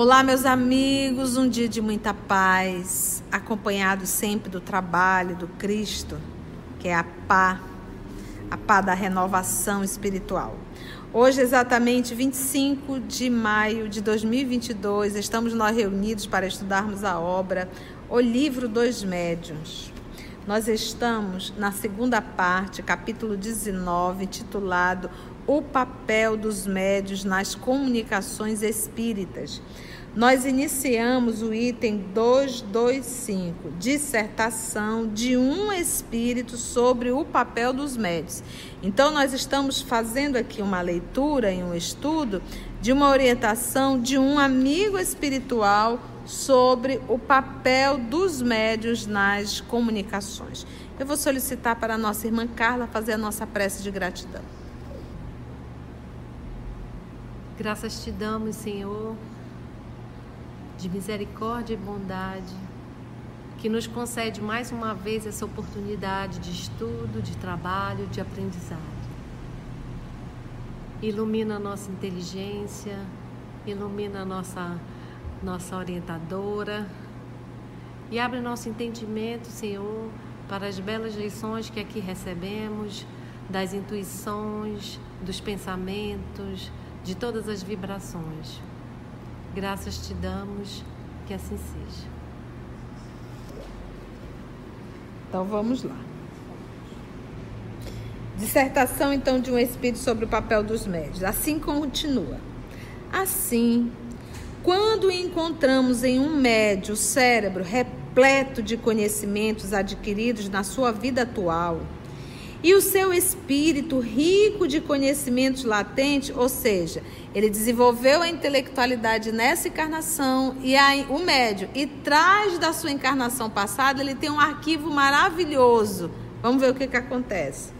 Olá, meus amigos, um dia de muita paz, acompanhado sempre do trabalho do Cristo, que é a pá, a pá da renovação espiritual. Hoje, exatamente 25 de maio de 2022, estamos nós reunidos para estudarmos a obra O Livro dos Médiuns. Nós estamos na segunda parte, capítulo 19, titulado O papel dos médios nas comunicações espíritas. Nós iniciamos o item 225, dissertação de um espírito sobre o papel dos médios. Então, nós estamos fazendo aqui uma leitura e um estudo de uma orientação de um amigo espiritual sobre o papel dos médios nas comunicações. Eu vou solicitar para a nossa irmã Carla fazer a nossa prece de gratidão. Graças te damos, Senhor de misericórdia e bondade, que nos concede mais uma vez essa oportunidade de estudo, de trabalho, de aprendizado. Ilumina a nossa inteligência, ilumina a nossa, nossa orientadora e abre nosso entendimento, Senhor, para as belas lições que aqui recebemos, das intuições, dos pensamentos, de todas as vibrações. Graças te damos, que assim seja. Então vamos lá. Dissertação então de um espírito sobre o papel dos médios. Assim continua. Assim, quando encontramos em um médio o cérebro repleto de conhecimentos adquiridos na sua vida atual, e o seu espírito rico de conhecimentos latentes, ou seja, ele desenvolveu a intelectualidade nessa encarnação e o médio e traz da sua encarnação passada, ele tem um arquivo maravilhoso. Vamos ver o que, que acontece.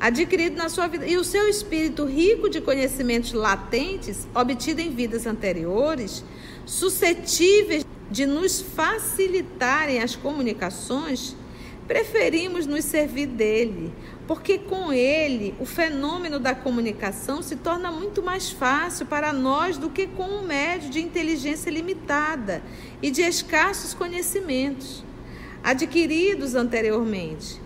Adquirido na sua vida. E o seu espírito rico de conhecimentos latentes, obtido em vidas anteriores, suscetíveis de nos facilitarem as comunicações, preferimos nos servir dele, porque com ele o fenômeno da comunicação se torna muito mais fácil para nós do que com um médio de inteligência limitada e de escassos conhecimentos adquiridos anteriormente.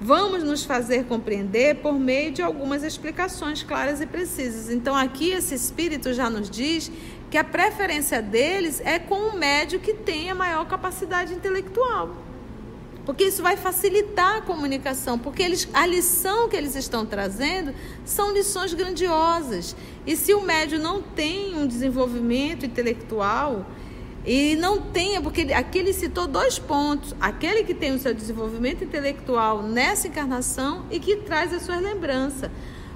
Vamos nos fazer compreender por meio de algumas explicações claras e precisas. Então, aqui esse espírito já nos diz que a preferência deles é com um médio que tenha maior capacidade intelectual porque isso vai facilitar a comunicação, porque eles, a lição que eles estão trazendo são lições grandiosas. E se o médio não tem um desenvolvimento intelectual, e não tenha, porque aqui ele citou dois pontos: aquele que tem o seu desenvolvimento intelectual nessa encarnação e que traz as suas lembranças.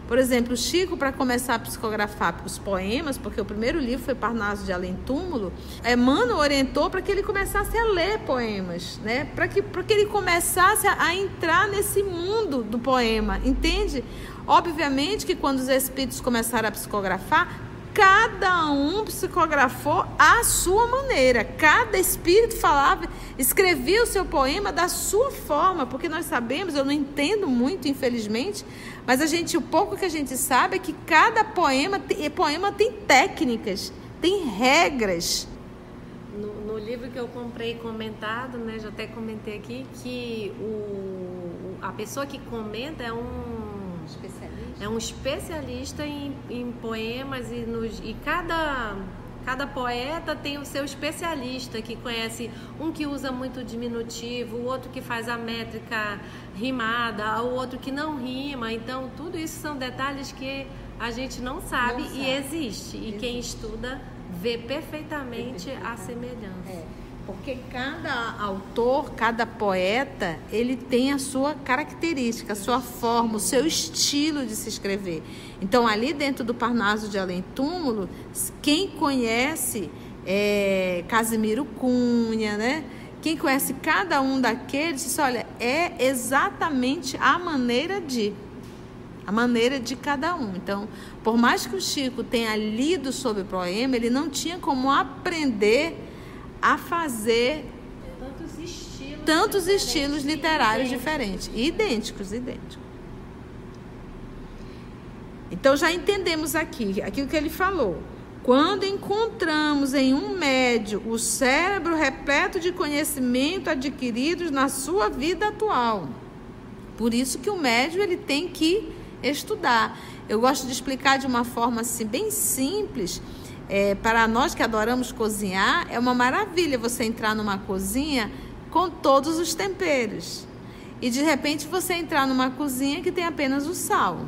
Por exemplo, Chico, para começar a psicografar os poemas, porque o primeiro livro foi Parnaso de Além Túmulo, Emmanuel orientou para que ele começasse a ler poemas, né? para que, que ele começasse a, a entrar nesse mundo do poema, entende? Obviamente que quando os espíritos começaram a psicografar, cada um psicografou à sua maneira. Cada espírito falava, escrevia o seu poema da sua forma, porque nós sabemos, eu não entendo muito, infelizmente, mas a gente, o pouco que a gente sabe é que cada poema, poema tem técnicas, tem regras. No, no livro que eu comprei comentado, né, já até comentei aqui, que o, a pessoa que comenta é um é um especialista em, em poemas e, nos, e cada Cada poeta tem o seu especialista que conhece um que usa muito diminutivo, o outro que faz a métrica rimada, o outro que não rima. Então, tudo isso são detalhes que a gente não sabe, não sabe. e existe. E quem estuda vê perfeitamente, perfeitamente. a semelhança. É. Porque cada autor, cada poeta, ele tem a sua característica, a sua forma, o seu estilo de se escrever. Então, ali dentro do Parnaso de Além Túmulo, quem conhece é, Casimiro Cunha, né? Quem conhece cada um daqueles, diz, olha, é exatamente a maneira de a maneira de cada um. Então, por mais que o Chico tenha lido sobre o poema, ele não tinha como aprender a fazer tantos estilos tantos estilos literários diferentes. Idênticos, idênticos. Então já entendemos aqui, aquilo que ele falou. Quando encontramos em um médio o cérebro repleto de conhecimento adquiridos na sua vida atual. Por isso que o médio ele tem que estudar. Eu gosto de explicar de uma forma assim bem simples. É, para nós que adoramos cozinhar, é uma maravilha você entrar numa cozinha com todos os temperos. E de repente você entrar numa cozinha que tem apenas o sal.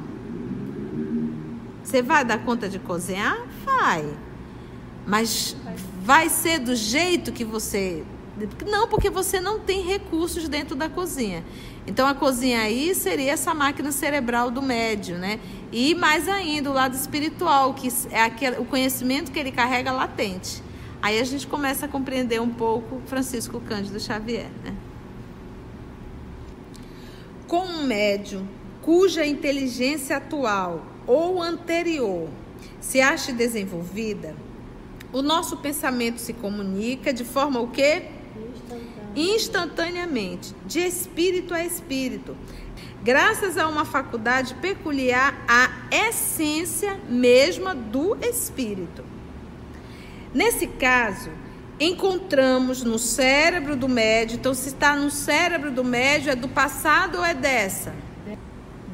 Você vai dar conta de cozinhar? Vai. Mas vai ser do jeito que você. Não, porque você não tem recursos dentro da cozinha. Então a cozinha aí seria essa máquina cerebral do médio, né? E mais ainda o lado espiritual, que é aquele, o conhecimento que ele carrega latente. Aí a gente começa a compreender um pouco Francisco Cândido Xavier, né? Com um médium cuja inteligência atual ou anterior se ache desenvolvida, o nosso pensamento se comunica de forma o quê? Instantaneamente, de espírito a espírito, graças a uma faculdade peculiar à essência mesma do espírito. Nesse caso, encontramos no cérebro do médio, então se está no cérebro do médio, é do passado ou é dessa?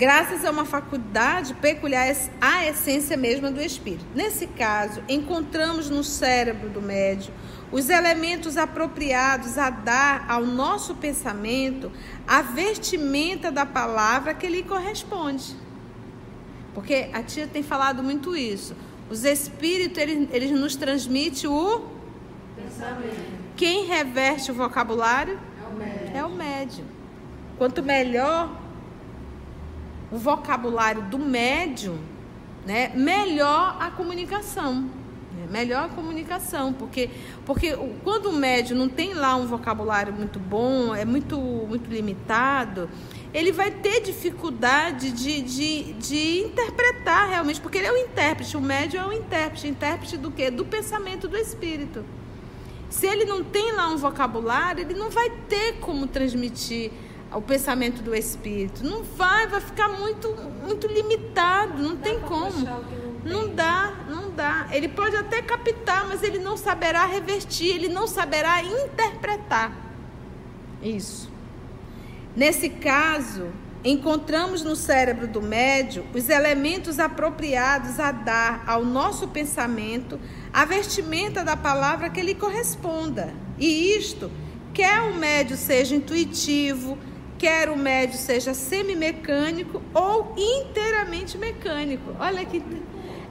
graças a uma faculdade peculiar à essência mesma do espírito. Nesse caso, encontramos no cérebro do médium os elementos apropriados a dar ao nosso pensamento a vestimenta da palavra que lhe corresponde. Porque a tia tem falado muito isso. Os espíritos, eles, eles nos transmitem o pensamento. Quem reverte o vocabulário? É o médium. É o médium. Quanto melhor o vocabulário do médium, né, melhor a comunicação. Melhor a comunicação, porque, porque quando o médium não tem lá um vocabulário muito bom, é muito, muito limitado, ele vai ter dificuldade de, de, de interpretar realmente, porque ele é o intérprete, o médium é o intérprete. Intérprete do quê? Do pensamento do espírito. Se ele não tem lá um vocabulário, ele não vai ter como transmitir o pensamento do espírito. Não vai, vai ficar muito, muito limitado, não dá tem como. Não, não dá, não dá. Ele pode até captar, mas ele não saberá revertir, ele não saberá interpretar. Isso. Nesse caso, encontramos no cérebro do médio os elementos apropriados a dar ao nosso pensamento a vestimenta da palavra que lhe corresponda. E isto, quer o médio seja intuitivo, quer o médio seja semimecânico ou inteiramente mecânico. Olha que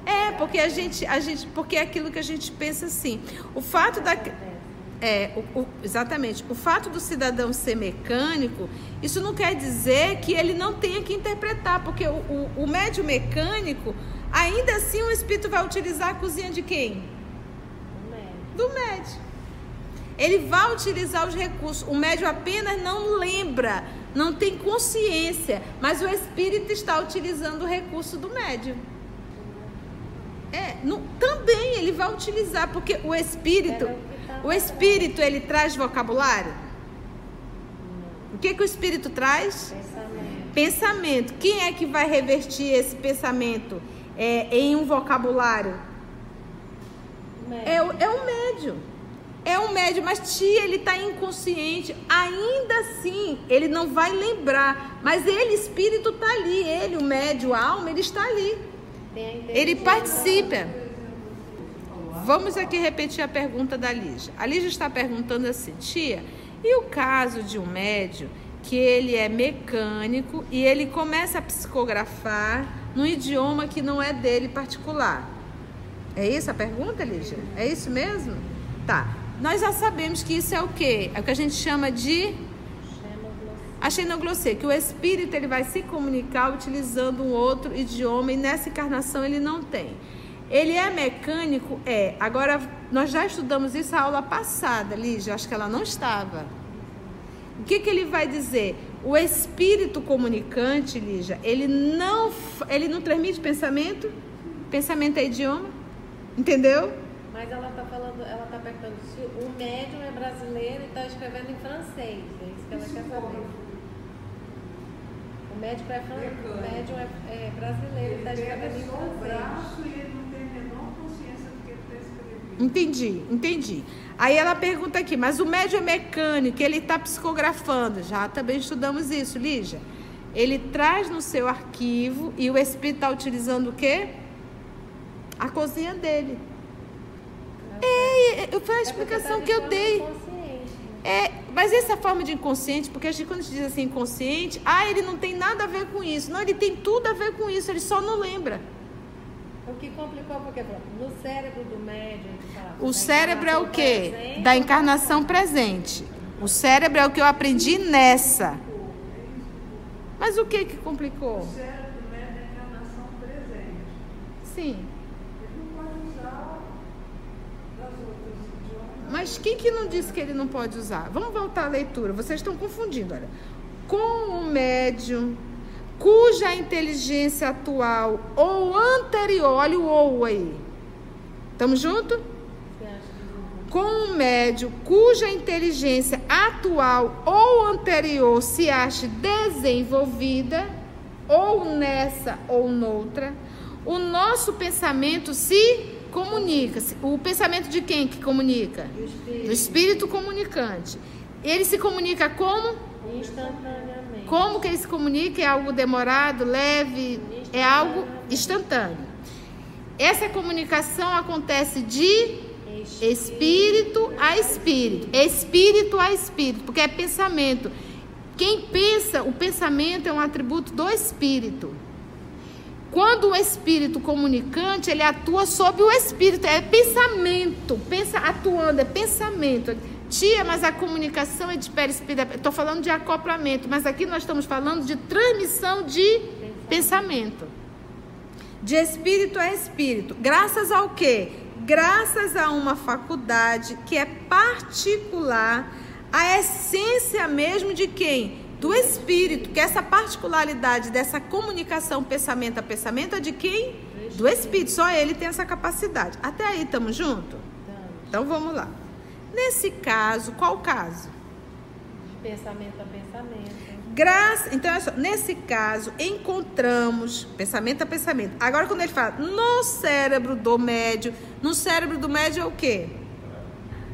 é porque a gente, a gente, porque é aquilo que a gente pensa assim. O fato da é, o, o, exatamente. O fato do cidadão ser mecânico, isso não quer dizer que ele não tenha que interpretar, porque o, o, o médio mecânico, ainda assim o espírito vai utilizar a cozinha de quem? Do médio. Ele vai utilizar os recursos. O médio apenas não lembra não tem consciência, mas o espírito está utilizando o recurso do médium. É, no, também ele vai utilizar, porque o espírito, o espírito ele traz vocabulário. O que que o espírito traz? Pensamento. pensamento. Quem é que vai revertir esse pensamento é, em um vocabulário? É, o, é o médium é um médium, mas tia, ele está inconsciente. Ainda assim, ele não vai lembrar. Mas ele, espírito, está ali. Ele, o médium, a alma, ele está ali. Ele participa. Vamos aqui repetir a pergunta da Lígia. A Lígia está perguntando assim, tia, e o caso de um médium que ele é mecânico e ele começa a psicografar num idioma que não é dele particular? É isso a pergunta, Lígia? É isso mesmo? Tá. Nós já sabemos que isso é o quê? É o que a gente chama de a xenoglossia, que o espírito ele vai se comunicar utilizando um outro idioma e nessa encarnação ele não tem. Ele é mecânico? É. Agora, nós já estudamos isso a aula passada, Lígia, acho que ela não estava. O que, que ele vai dizer? O espírito comunicante, Lígia, ele não, ele não transmite pensamento? Pensamento é idioma? Entendeu? Mas ela está falando, ela está perguntando se o médium é brasileiro e está escrevendo em francês. É isso que ela quer saber. O médico é, o médium é, é brasileiro, está escrevendo em francês. Entendi, entendi. Aí ela pergunta aqui, mas o médium é mecânico, ele está psicografando. Já também estudamos isso, Lígia. Ele traz no seu arquivo e o espírito está utilizando o quê? A cozinha dele. É, foi a é explicação tá que eu dei. É, mas essa forma de inconsciente, porque a gente, quando a gente diz assim inconsciente, ah, ele não tem nada a ver com isso. Não, ele tem tudo a ver com isso, ele só não lembra. O que complicou porque no cérebro do médium. O cérebro é o quê? Presente, da encarnação presente. O cérebro é o que eu aprendi nessa. Mas o que que complicou? O cérebro do médium é a encarnação presente. Sim. Mas quem que não disse que ele não pode usar? Vamos voltar à leitura. Vocês estão confundindo, olha. Com o médium cuja inteligência atual ou anterior, olha o ou aí. Estamos juntos? Com um médio cuja inteligência atual ou anterior se ache desenvolvida, ou nessa ou noutra, o nosso pensamento se comunica. O pensamento de quem que comunica? Do espírito, Do espírito comunicante. Ele se comunica como? Instantaneamente. Como que ele se comunica? É algo demorado, leve, é algo instantâneo. Essa comunicação acontece de espírito a espírito, espírito a espírito, porque é pensamento. Quem pensa, o pensamento é um atributo do espírito. Quando o espírito comunicante, ele atua sobre o espírito, é pensamento, pensa atuando, é pensamento. Tia, mas a comunicação é de perispírito. Estou falando de acoplamento, mas aqui nós estamos falando de transmissão de pensamento. De espírito a espírito. Graças ao quê? Graças a uma faculdade que é particular, a essência mesmo de quem? Do espírito, que essa particularidade dessa comunicação pensamento a pensamento é de quem? Do espírito. Só ele tem essa capacidade. Até aí, estamos juntos? Então vamos lá. Nesse caso, qual caso? Pensamento a pensamento. Graça, então, só, nesse caso, encontramos pensamento a pensamento. Agora, quando ele fala no cérebro do médio, no cérebro do médio é o quê?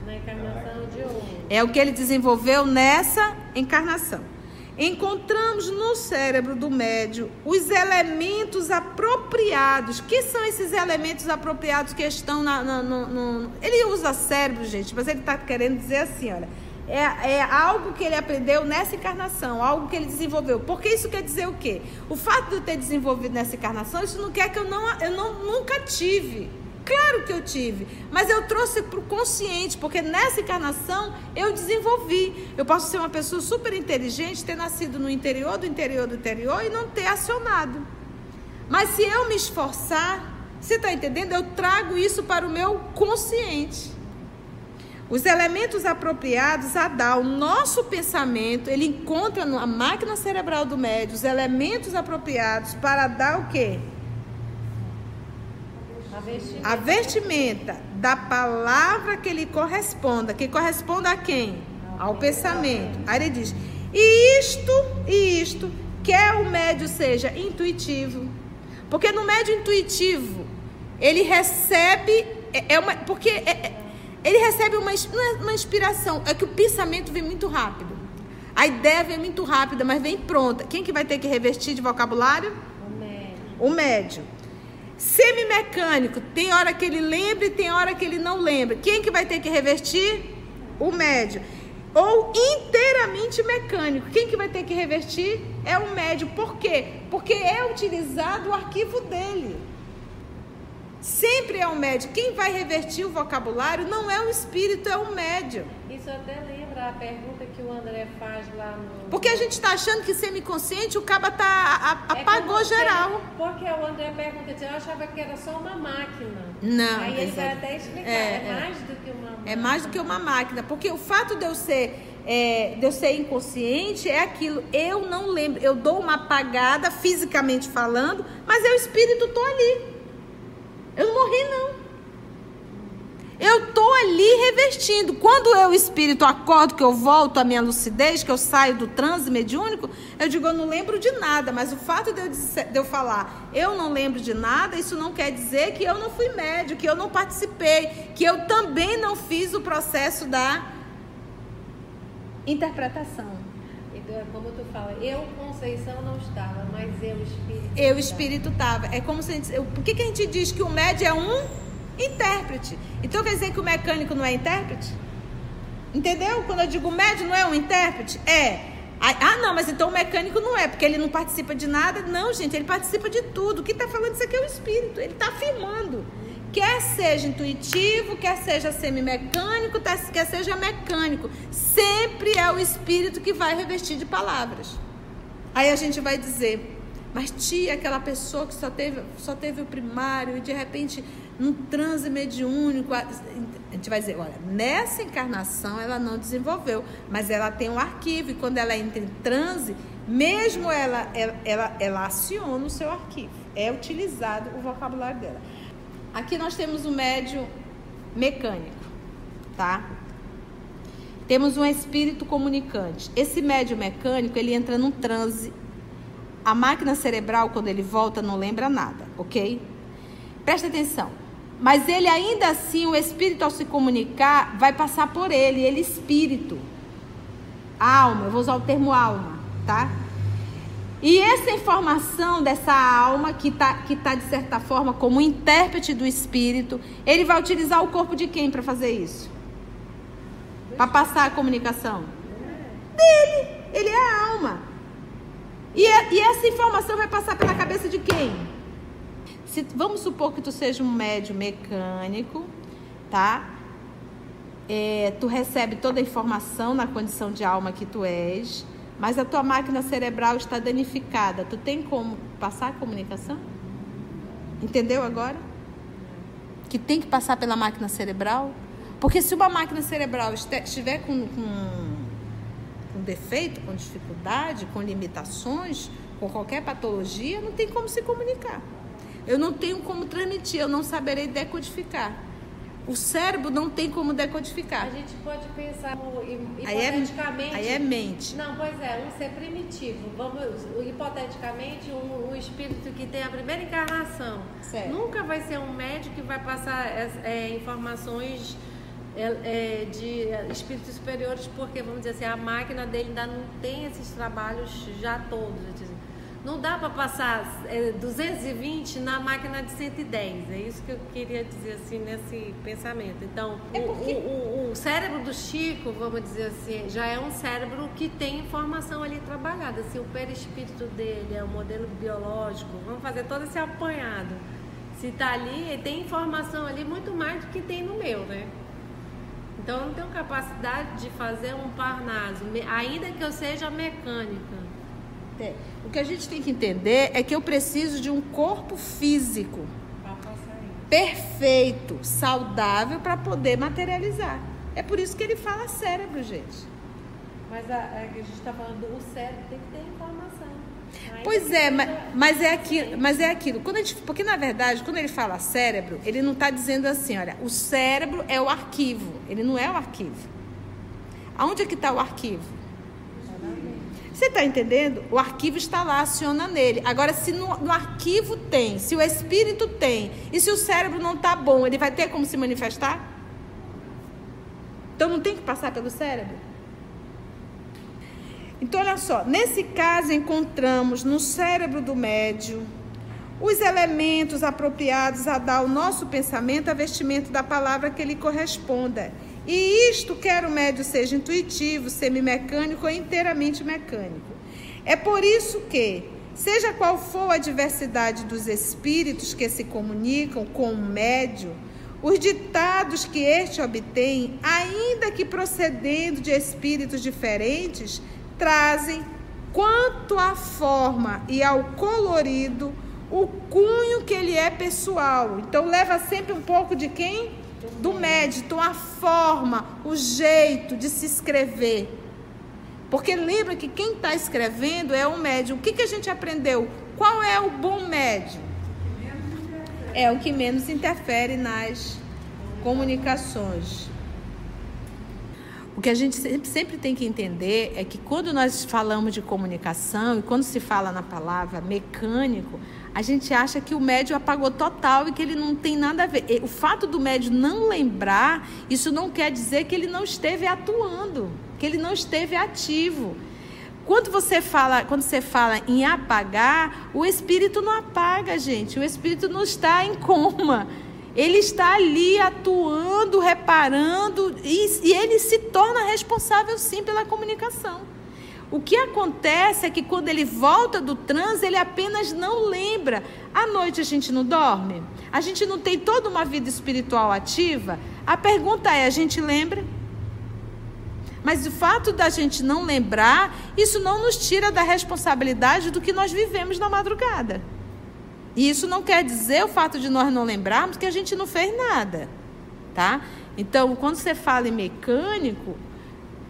Na encarnação de hoje. É o que ele desenvolveu nessa encarnação encontramos no cérebro do médio os elementos apropriados. Que são esses elementos apropriados que estão na, na, no, no, Ele usa cérebro, gente, mas ele está querendo dizer assim, olha. É, é, algo que ele aprendeu nessa encarnação, algo que ele desenvolveu. Porque isso quer dizer o quê? O fato de eu ter desenvolvido nessa encarnação, isso não quer que eu não, eu não nunca tive. Claro que eu tive, mas eu trouxe para o consciente, porque nessa encarnação eu desenvolvi. Eu posso ser uma pessoa super inteligente, ter nascido no interior do interior do interior e não ter acionado. Mas se eu me esforçar, você está entendendo? Eu trago isso para o meu consciente. Os elementos apropriados a dar o nosso pensamento, ele encontra na máquina cerebral do médio os elementos apropriados para dar o quê? Vestimenta. A vestimenta da palavra que lhe corresponda, que corresponda a quem? Ao pensamento. Aí ele diz: e isto, e isto, quer o médio seja intuitivo. Porque no médio intuitivo, ele recebe, é, é uma, porque é, é, ele recebe uma, é uma inspiração, é que o pensamento vem muito rápido. A ideia vem muito rápida, mas vem pronta. Quem que vai ter que revestir de vocabulário? O médio. O médio. Semimecânico, tem hora que ele lembra e tem hora que ele não lembra. Quem que vai ter que revertir? O médio. Ou inteiramente mecânico. Quem que vai ter que revertir? É o médio. Por quê? Porque é utilizado o arquivo dele. Sempre é o médio. Quem vai revertir o vocabulário não é o espírito, é o médio. Isso até lembra a pergunta que o André faz lá no. Porque a gente está achando que semiconsciente o caba tá, a, a, é apagou geral. Porque o André pergunta, eu achava que era só uma máquina. Não. Aí ele vai até explicar, é, é, é, mais do que uma máquina. É mais do que uma máquina. Porque o fato de eu ser. É, de eu ser inconsciente é aquilo, eu não lembro, eu dou uma apagada fisicamente falando, mas eu espírito tô ali. Eu não morri, não. Eu tô ali revestindo. Quando eu, espírito, acordo, que eu volto à minha lucidez, que eu saio do transe mediúnico, eu digo, eu não lembro de nada. Mas o fato de eu, de eu falar, eu não lembro de nada, isso não quer dizer que eu não fui médio, que eu não participei, que eu também não fiz o processo da interpretação. Então, é como tu fala, eu, Conceição, não estava, mas eu, espírito. Eu, espírito, estava. É como se a gente. Por que, que a gente diz que o médio é um intérprete. Então quer dizer que o mecânico não é intérprete? Entendeu? Quando eu digo médio não é um intérprete? É. Ah, não, mas então o mecânico não é, porque ele não participa de nada. Não, gente, ele participa de tudo. O que está falando isso aqui é o espírito. Ele está afirmando. Quer seja intuitivo, quer seja semimecânico, quer seja mecânico. Sempre é o espírito que vai revestir de palavras. Aí a gente vai dizer, mas tia, aquela pessoa que só teve, só teve o primário e de repente num transe mediúnico. A gente vai dizer, olha, nessa encarnação ela não desenvolveu, mas ela tem um arquivo, e quando ela entra em transe, mesmo ela, ela, ela, ela aciona o seu arquivo. É utilizado o vocabulário dela. Aqui nós temos o médio mecânico, tá? Temos um espírito comunicante. Esse médio mecânico, ele entra num transe. A máquina cerebral, quando ele volta, não lembra nada, ok? Presta atenção. Mas ele ainda assim, o espírito ao se comunicar, vai passar por ele, ele espírito. Alma, eu vou usar o termo alma, tá? E essa informação dessa alma, que está, que tá, de certa forma como intérprete do espírito, ele vai utilizar o corpo de quem para fazer isso? Para passar a comunicação? Dele. Ele é a alma. E, e essa informação vai passar pela cabeça de quem? Se, vamos supor que tu seja um médio mecânico, tá? É, tu recebe toda a informação na condição de alma que tu és, mas a tua máquina cerebral está danificada. Tu tem como passar a comunicação? Entendeu agora? Que tem que passar pela máquina cerebral? Porque se uma máquina cerebral estiver com, com defeito, com dificuldade, com limitações, com qualquer patologia, não tem como se comunicar. Eu não tenho como transmitir, eu não saberei decodificar. O cérebro não tem como decodificar. A gente pode pensar hipoteticamente. Aí é, aí é mente. Não, pois é, um ser primitivo. Vamos, hipoteticamente, um, um espírito que tem a primeira encarnação. Certo. Nunca vai ser um médico que vai passar é, informações é, é, de espíritos superiores, porque, vamos dizer assim, a máquina dele ainda não tem esses trabalhos já todos. Não dá para passar é, 220 na máquina de 110. É isso que eu queria dizer assim nesse pensamento. Então, é porque... o, o, o, cérebro do Chico, vamos dizer assim, já é um cérebro que tem informação ali trabalhada. Se o perispírito dele é o modelo biológico, vamos fazer todo esse apanhado. Se está ali, tem informação ali muito mais do que tem no meu, né? Então, eu não tenho capacidade de fazer um parnaso, ainda que eu seja mecânica. É. O que a gente tem que entender é que eu preciso de um corpo físico perfeito, saudável para poder materializar. É por isso que ele fala cérebro, gente. Mas a, a gente está falando o cérebro tem que ter informação. Pois é, mas, mas, é aquilo, mas é aquilo. Quando gente, porque na verdade, quando ele fala cérebro, ele não está dizendo assim, olha, o cérebro é o arquivo. Ele não é o arquivo. Aonde é que está o arquivo? Você está entendendo? O arquivo está lá, aciona nele. Agora, se no, no, arquivo tem, se o espírito tem, e se o cérebro não está bom, ele vai ter como se manifestar? Então não tem que passar pelo cérebro? Então, olha só, nesse caso encontramos no cérebro do médio os elementos apropriados a dar ao nosso pensamento a vestimento da palavra que lhe corresponda. E isto quer o médio seja intuitivo, semimecânico ou inteiramente mecânico. É por isso que, seja qual for a diversidade dos espíritos que se comunicam com o médio, os ditados que este obtém, ainda que procedendo de espíritos diferentes, trazem, quanto à forma e ao colorido, o cunho que ele é pessoal. Então leva sempre um pouco de quem? do então a forma, o jeito de se escrever. Porque lembra que quem está escrevendo é o médium. O que, que a gente aprendeu? Qual é o bom médium? É o que menos interfere nas comunicações. O que a gente sempre tem que entender é que quando nós falamos de comunicação e quando se fala na palavra mecânico, a gente acha que o médio apagou total e que ele não tem nada a ver. O fato do médio não lembrar, isso não quer dizer que ele não esteve atuando, que ele não esteve ativo. Quando você fala, quando você fala em apagar, o espírito não apaga, gente. O espírito não está em coma. Ele está ali atuando, reparando e, e ele se torna responsável sim pela comunicação. O que acontece é que quando ele volta do transe, ele apenas não lembra. À noite a gente não dorme? A gente não tem toda uma vida espiritual ativa? A pergunta é: a gente lembra? Mas o fato da gente não lembrar, isso não nos tira da responsabilidade do que nós vivemos na madrugada. E isso não quer dizer o fato de nós não lembrarmos que a gente não fez nada, tá? Então, quando você fala em mecânico,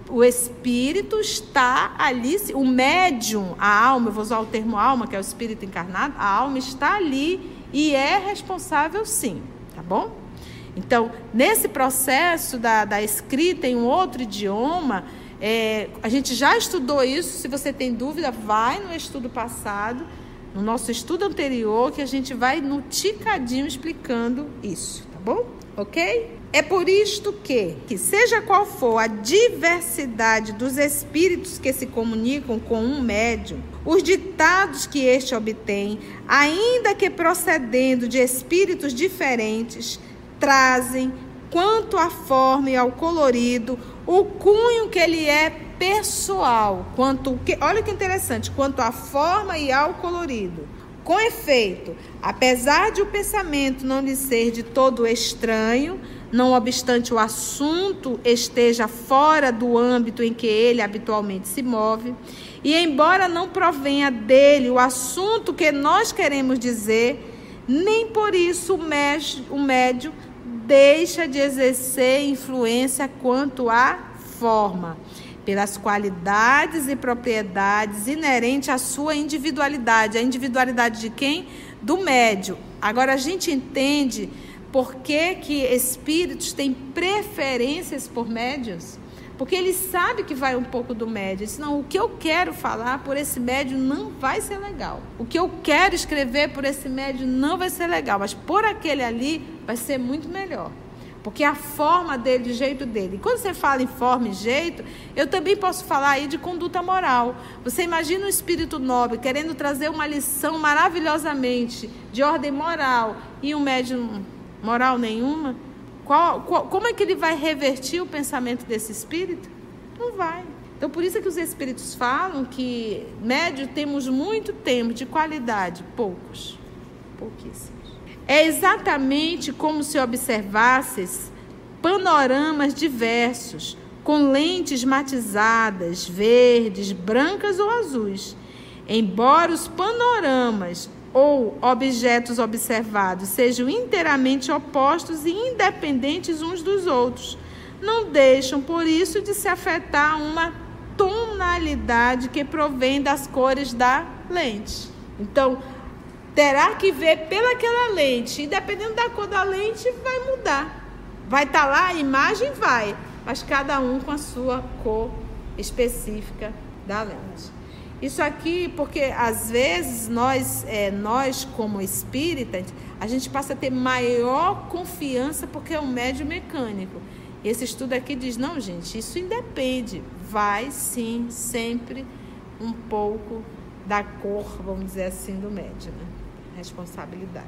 o espírito está ali, o médium, a alma, eu vou usar o termo alma, que é o espírito encarnado, a alma está ali e é responsável sim, tá bom? Então, nesse processo da, da escrita em um outro idioma, é, a gente já estudou isso. Se você tem dúvida, vai no estudo passado no nosso estudo anterior que a gente vai no ticadinho explicando isso, tá bom? Ok? É por isto que, que seja qual for a diversidade dos espíritos que se comunicam com um médium, os ditados que este obtém, ainda que procedendo de espíritos diferentes, trazem, quanto à forma e ao colorido, o cunho que ele é pessoal, quanto que, olha que interessante, quanto à forma e ao colorido. Com efeito, apesar de o pensamento não lhe ser de todo estranho, não obstante o assunto esteja fora do âmbito em que ele habitualmente se move, e embora não provenha dele o assunto que nós queremos dizer, nem por isso o médio deixa de exercer influência quanto à forma pelas qualidades e propriedades inerentes à sua individualidade. A individualidade de quem? Do médio. Agora a gente entende por que, que espíritos têm preferências por médios. Porque ele sabe que vai um pouco do médio. Senão, o que eu quero falar por esse médio não vai ser legal. O que eu quero escrever por esse médio não vai ser legal. Mas por aquele ali vai ser muito melhor. Porque a forma dele, o jeito dele. E quando você fala em forma e jeito, eu também posso falar aí de conduta moral. Você imagina um espírito nobre querendo trazer uma lição maravilhosamente de ordem moral e um médium moral nenhuma? Qual, qual, como é que ele vai revertir o pensamento desse espírito? Não vai. Então, por isso é que os espíritos falam que médio temos muito tempo, de qualidade, poucos. Pouquíssimos. É exatamente como se observasses panoramas diversos, com lentes matizadas, verdes, brancas ou azuis. Embora os panoramas ou objetos observados sejam inteiramente opostos e independentes uns dos outros, não deixam, por isso, de se afetar uma tonalidade que provém das cores da lente. Então, terá que ver pelaquela lente. E dependendo da cor da lente, vai mudar. Vai estar tá lá, a imagem vai, mas cada um com a sua cor específica da lente. Isso aqui, porque às vezes nós, é, nós como espíritas, a gente passa a ter maior confiança porque é um médio mecânico. Esse estudo aqui diz: não, gente, isso independe. Vai sim, sempre um pouco da cor, vamos dizer assim, do médio. Né? Responsabilidade.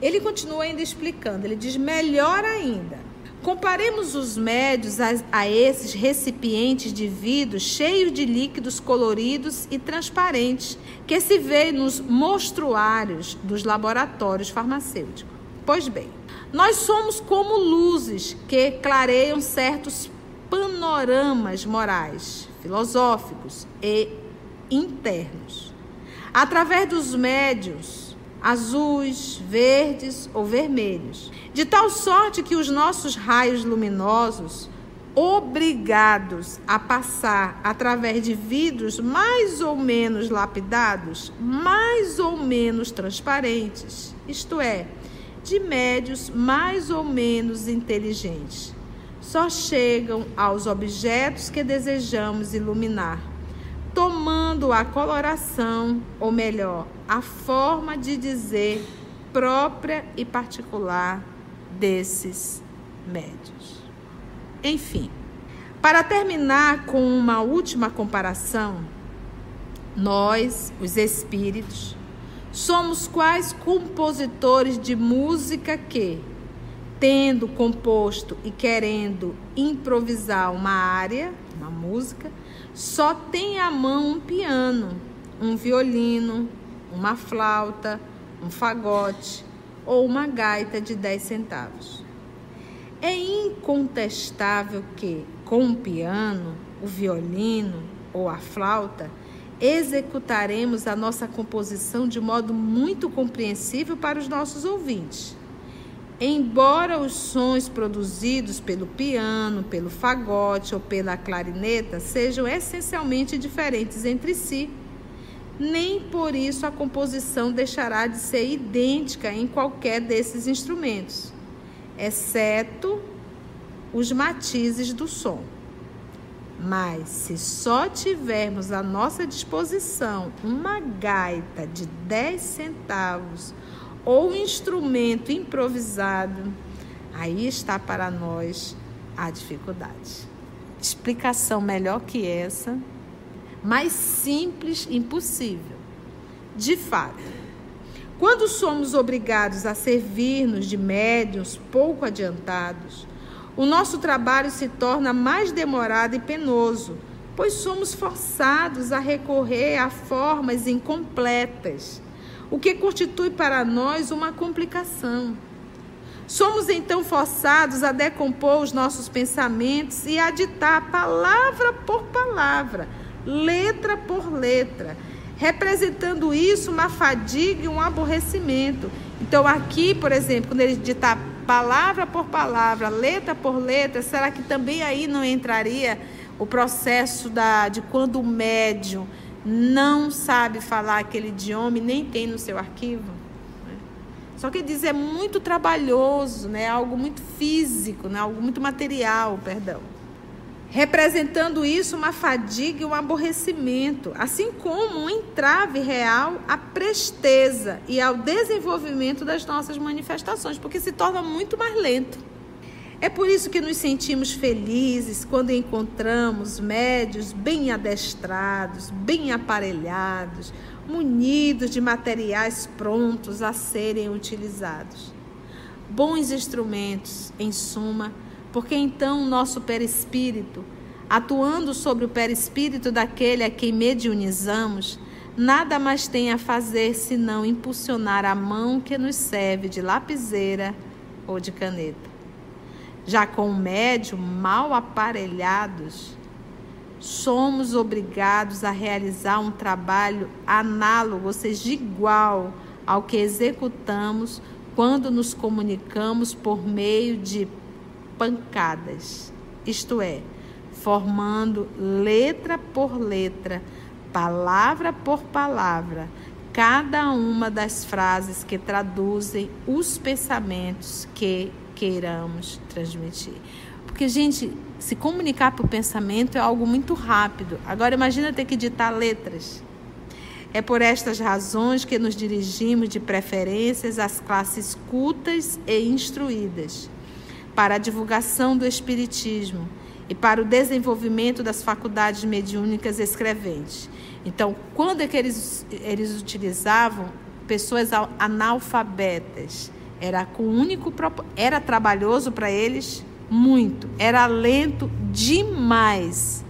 Ele continua ainda explicando, ele diz: melhor ainda. Comparemos os médios a, a esses recipientes de vidro cheios de líquidos coloridos e transparentes que se vê nos mostruários dos laboratórios farmacêuticos. Pois bem, nós somos como luzes que clareiam certos panoramas morais, filosóficos e internos. Através dos médios, azuis, verdes ou vermelhos, de tal sorte que os nossos raios luminosos, obrigados a passar através de vidros mais ou menos lapidados, mais ou menos transparentes, isto é, de médios mais ou menos inteligentes. Só chegam aos objetos que desejamos iluminar, tomando a coloração, ou melhor, a forma de dizer própria e particular desses médios. Enfim, para terminar com uma última comparação, nós, os espíritos, somos quais compositores de música que, tendo composto e querendo improvisar uma área, uma música, só tem à mão um piano, um violino, uma flauta, um fagote ou uma gaita de 10 centavos. É incontestável que, com o piano, o violino ou a flauta, executaremos a nossa composição de modo muito compreensível para os nossos ouvintes. Embora os sons produzidos pelo piano, pelo fagote ou pela clarineta sejam essencialmente diferentes entre si, nem por isso a composição deixará de ser idêntica em qualquer desses instrumentos, exceto os matizes do som. Mas se só tivermos à nossa disposição uma gaita de 10 centavos ou um instrumento improvisado, aí está para nós a dificuldade. Explicação melhor que essa, mais simples impossível. De fato, quando somos obrigados a servir-nos de médiuns pouco adiantados, o nosso trabalho se torna mais demorado e penoso, pois somos forçados a recorrer a formas incompletas, o que constitui para nós uma complicação. Somos então forçados a decompor os nossos pensamentos e a ditar palavra por palavra, letra por letra, representando isso uma fadiga e um aborrecimento. Então, aqui, por exemplo, quando ele ditar palavra por palavra, letra por letra, será que também aí não entraria o processo da, de quando o médium não sabe falar aquele idioma e nem tem no seu arquivo? Né? Só que diz é muito trabalhoso, né? algo muito físico, né? algo muito material, perdão representando isso uma fadiga e um aborrecimento, assim como um entrave real à presteza e ao desenvolvimento das nossas manifestações, porque se torna muito mais lento. É por isso que nos sentimos felizes quando encontramos médios bem adestrados, bem aparelhados, munidos de materiais prontos a serem utilizados. Bons instrumentos, em suma, porque então o nosso perispírito, atuando sobre o perispírito daquele a quem mediunizamos, nada mais tem a fazer senão impulsionar a mão que nos serve de lapiseira ou de caneta. Já com o médium mal aparelhados, somos obrigados a realizar um trabalho análogo, ou seja, igual ao que executamos quando nos comunicamos por meio de pancadas, isto é, formando letra por letra, palavra por palavra, cada uma das frases que traduzem os pensamentos que queiramos transmitir. Porque, gente, se comunicar por pensamento é algo muito rápido. Agora, imagina ter que ditar letras. É por estas razões que nos dirigimos de preferências às classes cultas e instruídas para a divulgação do Espiritismo e para o desenvolvimento das faculdades mediúnicas escreventes. Então, quando é que eles, eles utilizavam pessoas analfabetas? Era com único era trabalhoso para eles muito, era lento demais.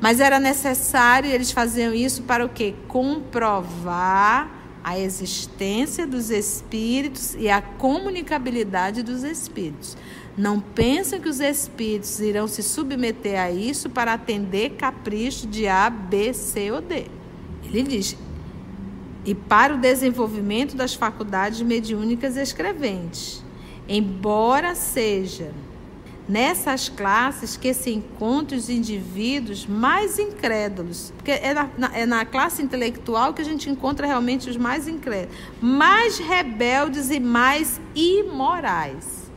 Mas era necessário, eles faziam isso para o quê? Comprovar a existência dos espíritos e a comunicabilidade dos espíritos. Não pensem que os espíritos irão se submeter a isso para atender capricho de A, B, C ou D. Ele diz: e para o desenvolvimento das faculdades mediúnicas escreventes, embora seja nessas classes que se encontram os indivíduos mais incrédulos. Porque é na, é na classe intelectual que a gente encontra realmente os mais incrédulos, mais rebeldes e mais imorais.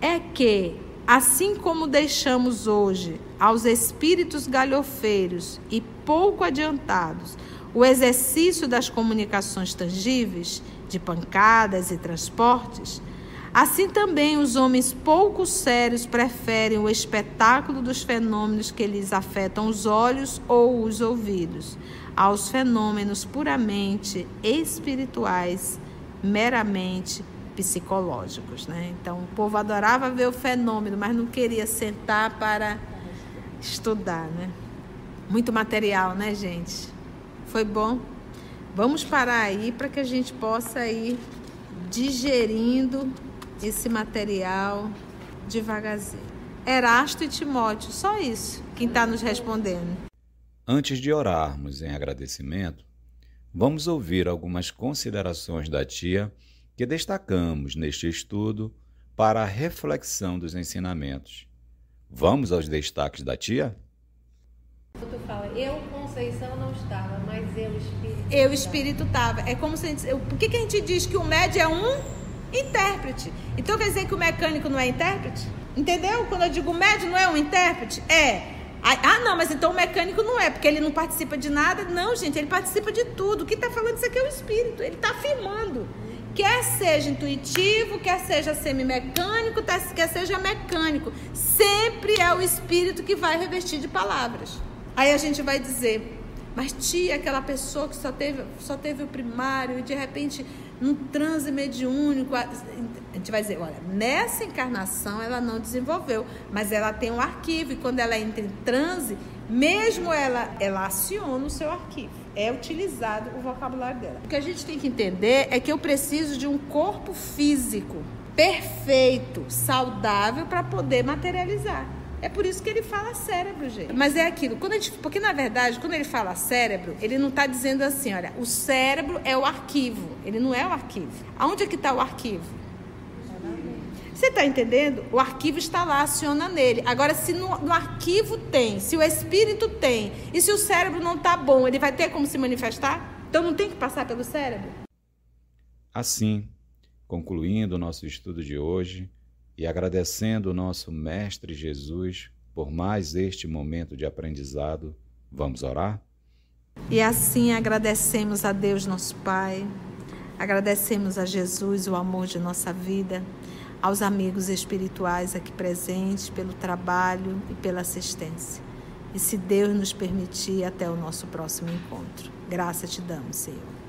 É que, assim como deixamos hoje aos espíritos galhofeiros e pouco adiantados o exercício das comunicações tangíveis, de pancadas e transportes, Assim também os homens pouco sérios preferem o espetáculo dos fenômenos que lhes afetam os olhos ou os ouvidos, aos fenômenos puramente espirituais, meramente psicológicos. Né? Então, o povo adorava ver o fenômeno, mas não queria sentar para estudar. Né? Muito material, né, gente? Foi bom? Vamos parar aí para que a gente possa ir digerindo esse material devagarzinho. Erasto e Timóteo, só isso, quem está nos respondendo. Antes de orarmos em agradecimento, vamos ouvir algumas considerações da tia que destacamos neste estudo para a reflexão dos ensinamentos. Vamos aos destaques da tia? Tu fala, eu, Conceição, não estava, mas eu, Espírito. Eu, Espírito, estava. É como se a gente. Por que, que a gente diz que o médio é um intérprete. Então quer dizer que o mecânico não é intérprete? Entendeu? Quando eu digo médio não é um intérprete? É. Ah, não, mas então o mecânico não é, porque ele não participa de nada. Não, gente, ele participa de tudo. O que está falando isso aqui é o espírito. Ele está afirmando. Quer seja intuitivo, quer seja semimecânico, quer seja mecânico. Sempre é o espírito que vai revestir de palavras. Aí a gente vai dizer, mas tia, aquela pessoa que só teve, só teve o primário e de repente um transe mediúnico. A gente vai dizer, olha, nessa encarnação ela não desenvolveu, mas ela tem um arquivo e quando ela entra em transe, mesmo ela, ela aciona o seu arquivo. É utilizado o vocabulário dela. O que a gente tem que entender é que eu preciso de um corpo físico perfeito, saudável para poder materializar. É por isso que ele fala cérebro, gente. Mas é aquilo, quando a gente, porque na verdade, quando ele fala cérebro, ele não está dizendo assim, olha, o cérebro é o arquivo. Ele não é o arquivo. Aonde é que está o arquivo? Você está entendendo? O arquivo está lá, aciona nele. Agora, se no, no, arquivo tem, se o espírito tem, e se o cérebro não está bom, ele vai ter como se manifestar? Então não tem que passar pelo cérebro? Assim, concluindo o nosso estudo de hoje, e agradecendo o nosso Mestre Jesus por mais este momento de aprendizado, vamos orar? E assim agradecemos a Deus, nosso Pai, agradecemos a Jesus o amor de nossa vida, aos amigos espirituais aqui presentes pelo trabalho e pela assistência. E se Deus nos permitir, até o nosso próximo encontro. Graça te damos, Senhor.